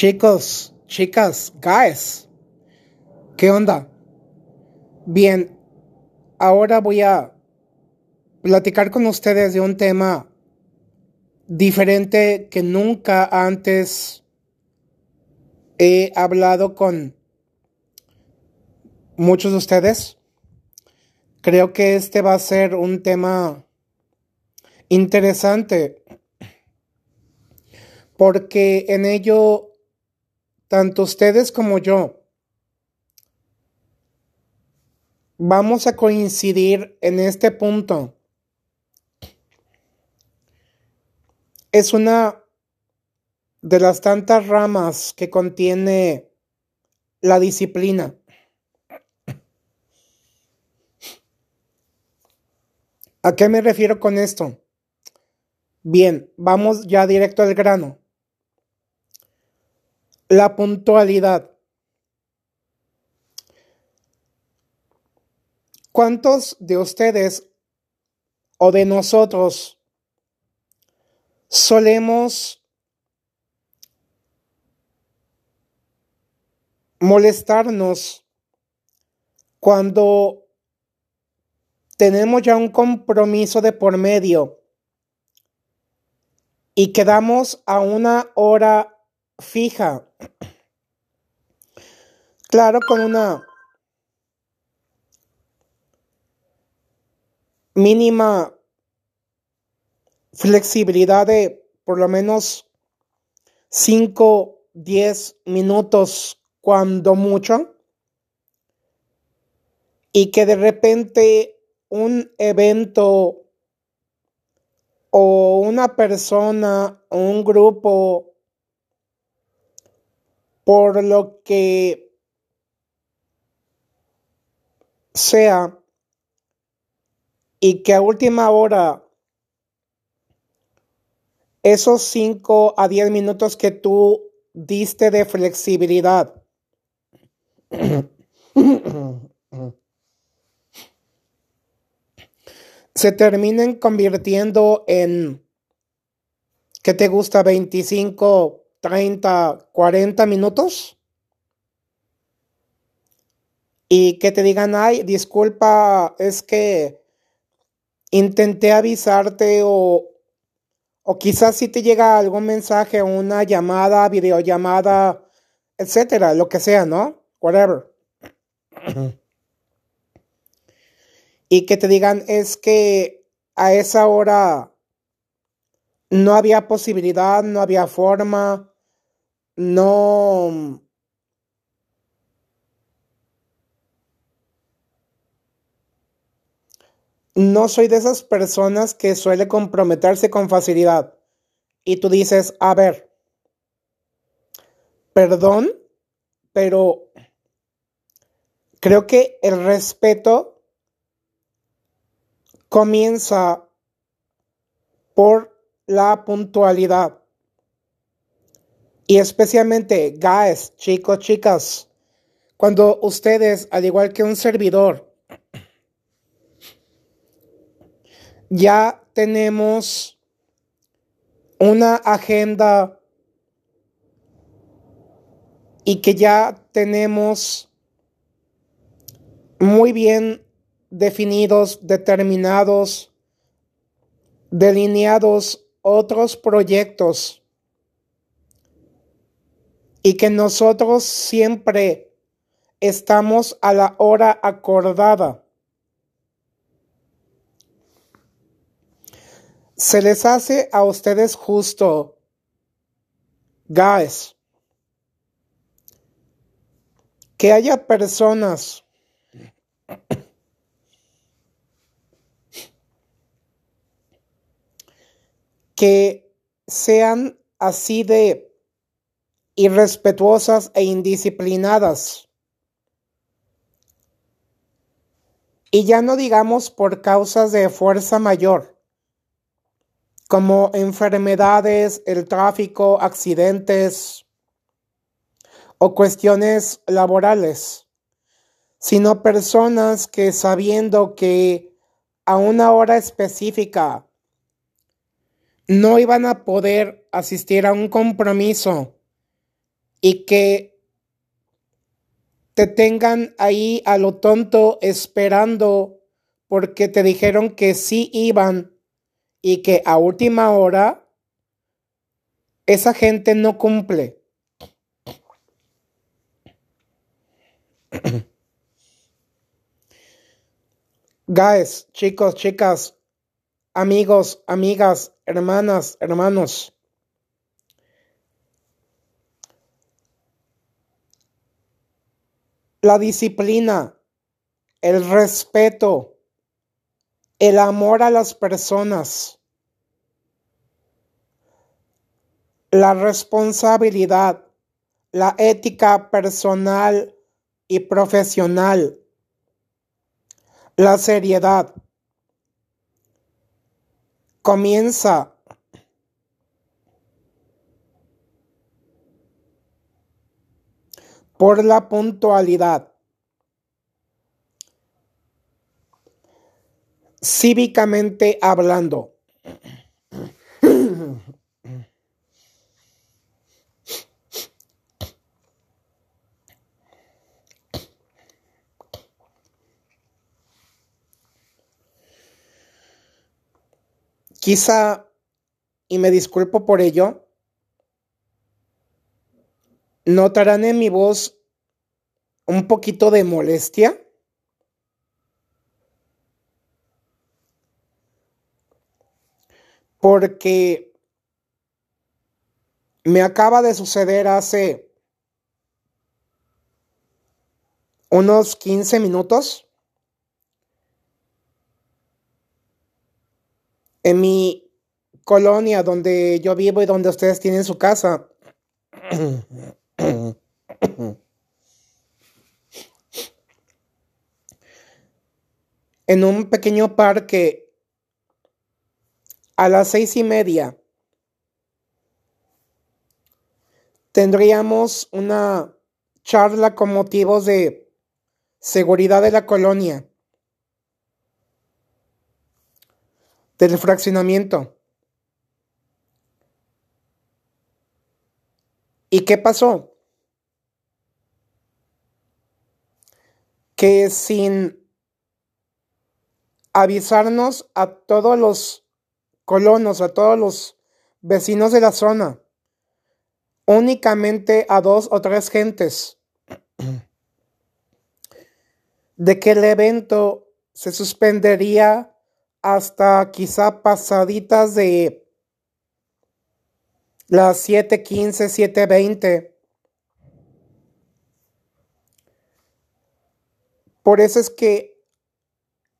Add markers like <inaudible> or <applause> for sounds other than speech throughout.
Chicos, chicas, guys, ¿qué onda? Bien, ahora voy a platicar con ustedes de un tema diferente que nunca antes he hablado con muchos de ustedes. Creo que este va a ser un tema interesante porque en ello tanto ustedes como yo vamos a coincidir en este punto. Es una de las tantas ramas que contiene la disciplina. ¿A qué me refiero con esto? Bien, vamos ya directo al grano. La puntualidad. ¿Cuántos de ustedes o de nosotros solemos molestarnos cuando tenemos ya un compromiso de por medio y quedamos a una hora fija. Claro, con una mínima flexibilidad de por lo menos 5, 10 minutos cuando mucho. Y que de repente un evento o una persona o un grupo por lo que sea y que a última hora esos 5 a 10 minutos que tú diste de flexibilidad <clears throat> se terminen convirtiendo en, ¿qué te gusta? 25 30, 40 minutos y que te digan, ay, disculpa, es que intenté avisarte o, o quizás si te llega algún mensaje, una llamada, videollamada, etcétera, lo que sea, ¿no? Whatever. y que te digan, es que a esa hora no había posibilidad, no había forma, no... No soy de esas personas que suele comprometerse con facilidad. Y tú dices, a ver, perdón, pero creo que el respeto comienza por la puntualidad. Y especialmente, guys, chicos, chicas, cuando ustedes, al igual que un servidor, ya tenemos una agenda y que ya tenemos muy bien definidos, determinados, delineados otros proyectos y que nosotros siempre estamos a la hora acordada. Se les hace a ustedes justo, guys, que haya personas que sean así de irrespetuosas e indisciplinadas. Y ya no digamos por causas de fuerza mayor, como enfermedades, el tráfico, accidentes o cuestiones laborales, sino personas que sabiendo que a una hora específica no iban a poder asistir a un compromiso y que te tengan ahí a lo tonto esperando porque te dijeron que sí iban y que a última hora esa gente no cumple. <clears throat> Guys, chicos, chicas, amigos, amigas, hermanas, hermanos. La disciplina, el respeto, el amor a las personas, la responsabilidad, la ética personal y profesional, la seriedad. Comienza por la puntualidad. Cívicamente hablando. <clears throat> Quizá, y me disculpo por ello, notarán en mi voz un poquito de molestia. Porque me acaba de suceder hace unos 15 minutos en mi colonia donde yo vivo y donde ustedes tienen su casa. en un pequeño parque a las seis y media tendríamos una charla con motivos de seguridad de la colonia, del fraccionamiento. ¿Y qué pasó? Que sin avisarnos a todos los colonos, a todos los vecinos de la zona, únicamente a dos o tres gentes, <clears throat> de que el evento se suspendería hasta quizá pasaditas de las 7.15, 7.20. Por eso es que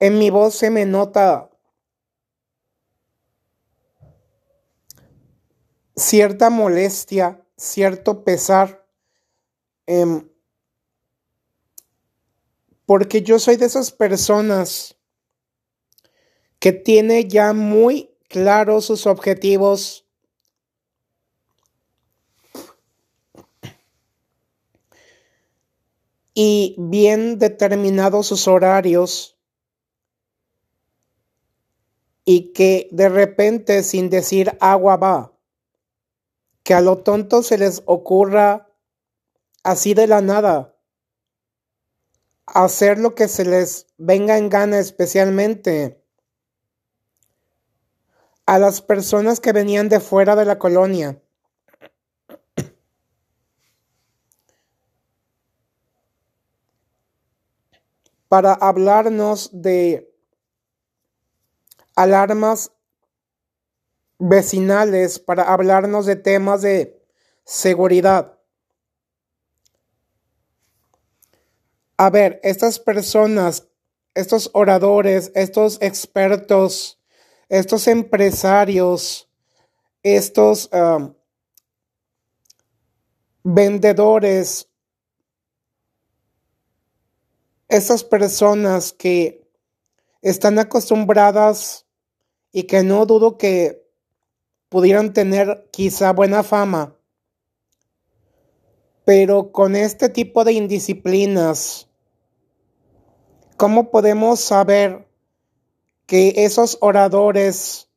en mi voz se me nota cierta molestia, cierto pesar, em, porque yo soy de esas personas que tiene ya muy claros sus objetivos. Y bien determinados sus horarios. Y que de repente sin decir agua va, que a lo tonto se les ocurra así de la nada hacer lo que se les venga en gana especialmente a las personas que venían de fuera de la colonia. para hablarnos de alarmas vecinales, para hablarnos de temas de seguridad. A ver, estas personas, estos oradores, estos expertos, estos empresarios, estos um, vendedores, esas personas que están acostumbradas y que no dudo que pudieran tener quizá buena fama, pero con este tipo de indisciplinas, ¿cómo podemos saber que esos oradores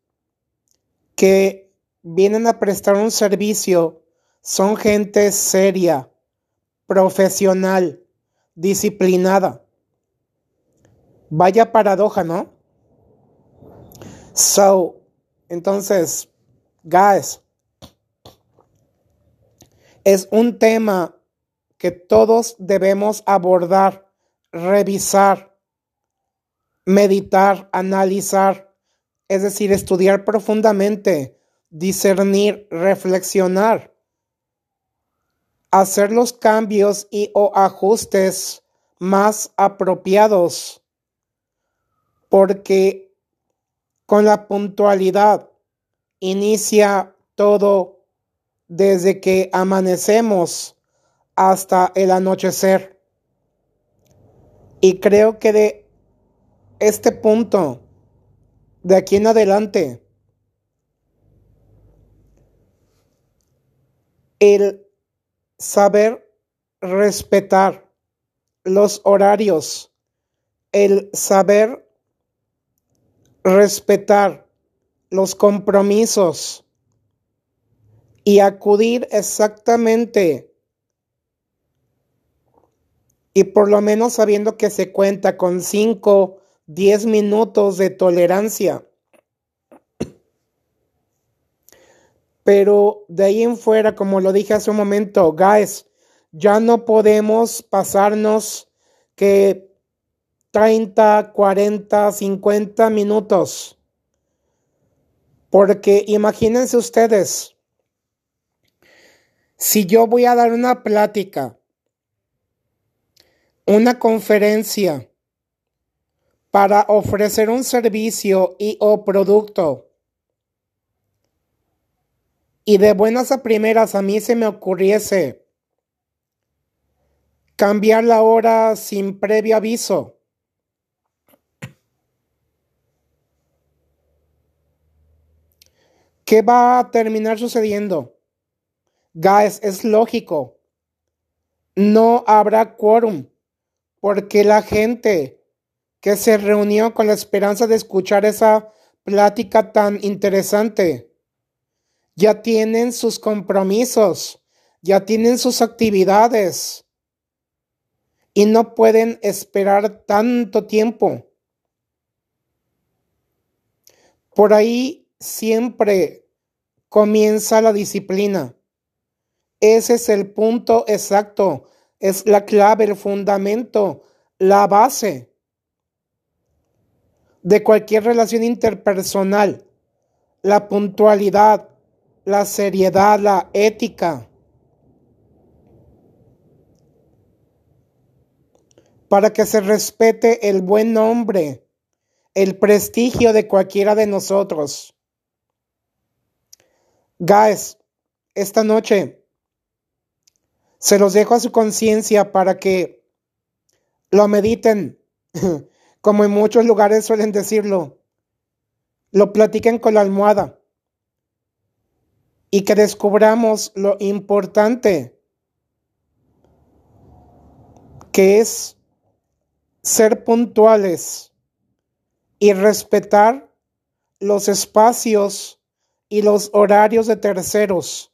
que vienen a prestar un servicio son gente seria, profesional, disciplinada. Vaya paradoja, ¿no? So, entonces, guys, es un tema que todos debemos abordar, revisar, meditar, analizar, es decir, estudiar profundamente, discernir, reflexionar, hacer los cambios y o ajustes más apropiados, porque con la puntualidad inicia todo desde que amanecemos hasta el anochecer. Y creo que de este punto, de aquí en adelante, el saber respetar los horarios, el saber respetar los compromisos y acudir exactamente y por lo menos sabiendo que se cuenta con 5, 10 minutos de tolerancia. Pero de ahí en fuera, como lo dije hace un momento, guys, ya no podemos pasarnos que 30, 40, 50 minutos. Porque imagínense ustedes, si yo voy a dar una plática una conferencia para ofrecer un servicio y o producto. Y de buenas a primeras a mí se me ocurriese cambiar la hora sin previo aviso. ¿Qué va a terminar sucediendo? Guys, es lógico. No habrá quórum porque la gente que se reunió con la esperanza de escuchar esa plática tan interesante ya tienen sus compromisos, ya tienen sus actividades y no pueden esperar tanto tiempo. Por ahí siempre comienza la disciplina. Ese es el punto exacto es la clave, el fundamento, la base de cualquier relación interpersonal. La puntualidad, la seriedad, la ética. Para que se respete el buen nombre, el prestigio de cualquiera de nosotros. Guys, esta noche se los dejo a su conciencia para que lo mediten, <laughs> como en muchos lugares suelen decirlo. Lo platiquen con la almohada y que descubramos lo importante que es ser puntuales y respetar los espacios y los horarios de terceros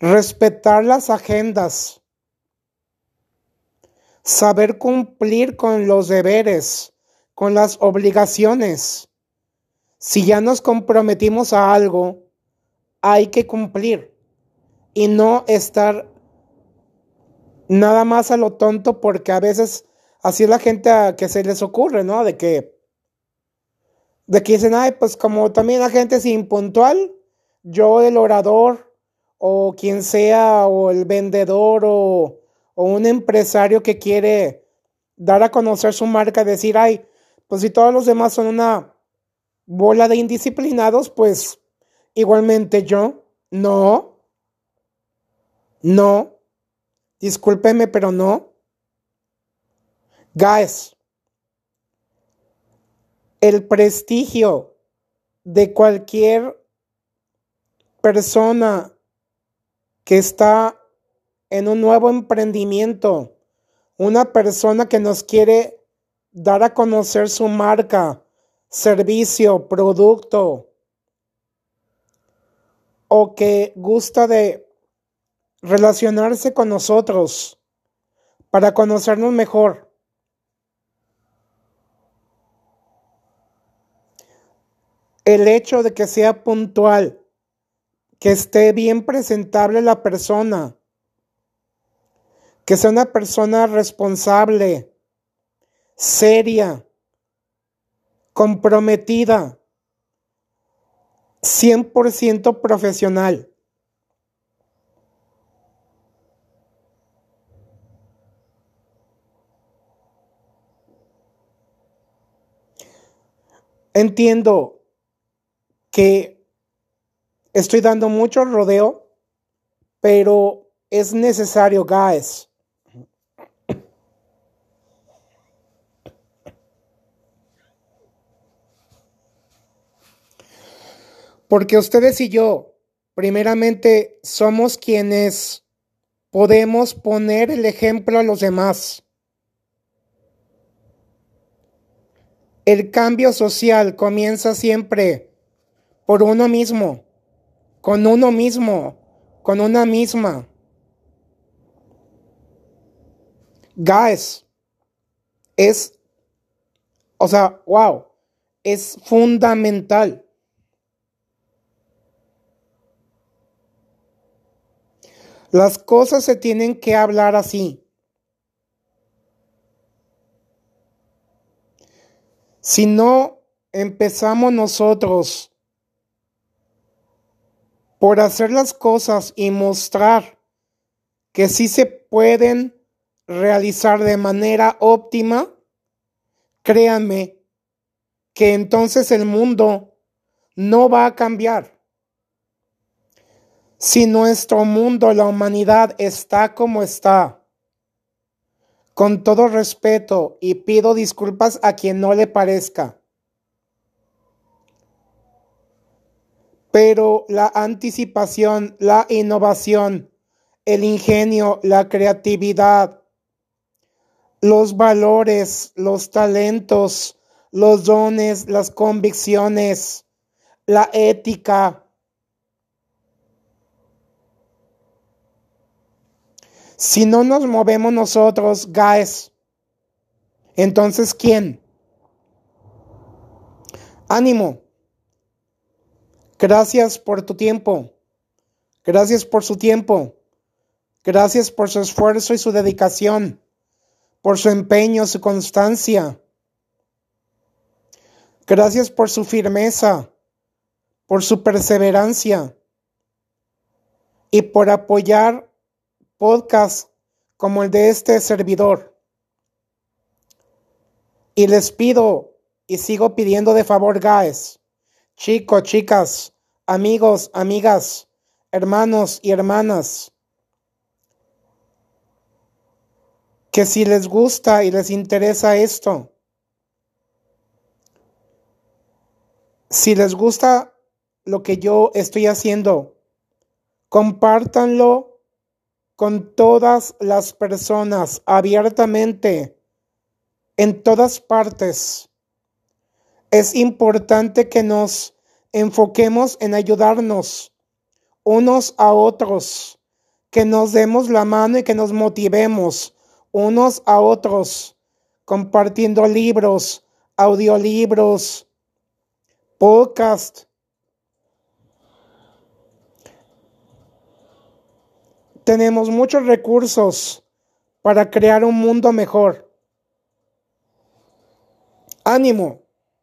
respetar las agendas, saber cumplir con los deberes, con las obligaciones. Si ya nos comprometimos a algo, hay que cumplir y no estar nada más a lo tonto porque a veces así es la gente que se les ocurre, ¿no? De que de que dicen, ay, pues como también la gente es impuntual, yo el orador o quien sea, o el vendedor, o, o un empresario que quiere dar a conocer su marca, decir, ay, pues si todos los demás son una bola de indisciplinados, pues igualmente yo, no, no, discúlpeme, pero no. Guys, el prestigio de cualquier persona que está en un nuevo emprendimiento, una persona que nos quiere dar a conocer su marca, servicio, producto. o que gusta de relacionarse con nosotros para conocernos mejor. El hecho de que sea puntual, que esté bien presentable la persona, que sea una persona responsable, seria, comprometida, 100% profesional. Entiendo que estoy dando mucho rodeo, pero es necesario, guys. Porque ustedes y yo, primeramente, somos quienes podemos poner el ejemplo a los demás. El cambio social comienza siempre por uno mismo, con uno mismo, con una misma. Guys, es, o sea, wow, es fundamental. Las cosas se tienen que hablar así. Si no empezamos nosotros por hacer las cosas y mostrar que sí se pueden realizar de manera óptima, créanme que entonces el mundo no va a cambiar. Si nuestro mundo, la humanidad está como está, con todo respeto y pido disculpas a quien no le parezca, pero la anticipación, la innovación, el ingenio, la creatividad, los valores, los talentos, los dones, las convicciones, la ética, Si no nos movemos nosotros, guys, entonces ¿quién? Ánimo. Gracias por tu tiempo. Gracias por su tiempo. Gracias por su esfuerzo y su dedicación, por su empeño, su constancia. Gracias por su firmeza, por su perseverancia y por apoyar podcast como el de este servidor. Y les pido y sigo pidiendo de favor, guys, chicos, chicas, amigos, amigas, hermanos y hermanas, que si les gusta y les interesa esto, si les gusta lo que yo estoy haciendo, compártanlo con todas las personas abiertamente, en todas partes. Es importante que nos enfoquemos en ayudarnos unos a otros, que nos demos la mano y que nos motivemos unos a otros, compartiendo libros, audiolibros, podcast, Tenemos muchos recursos para crear un mundo mejor. Ánimo.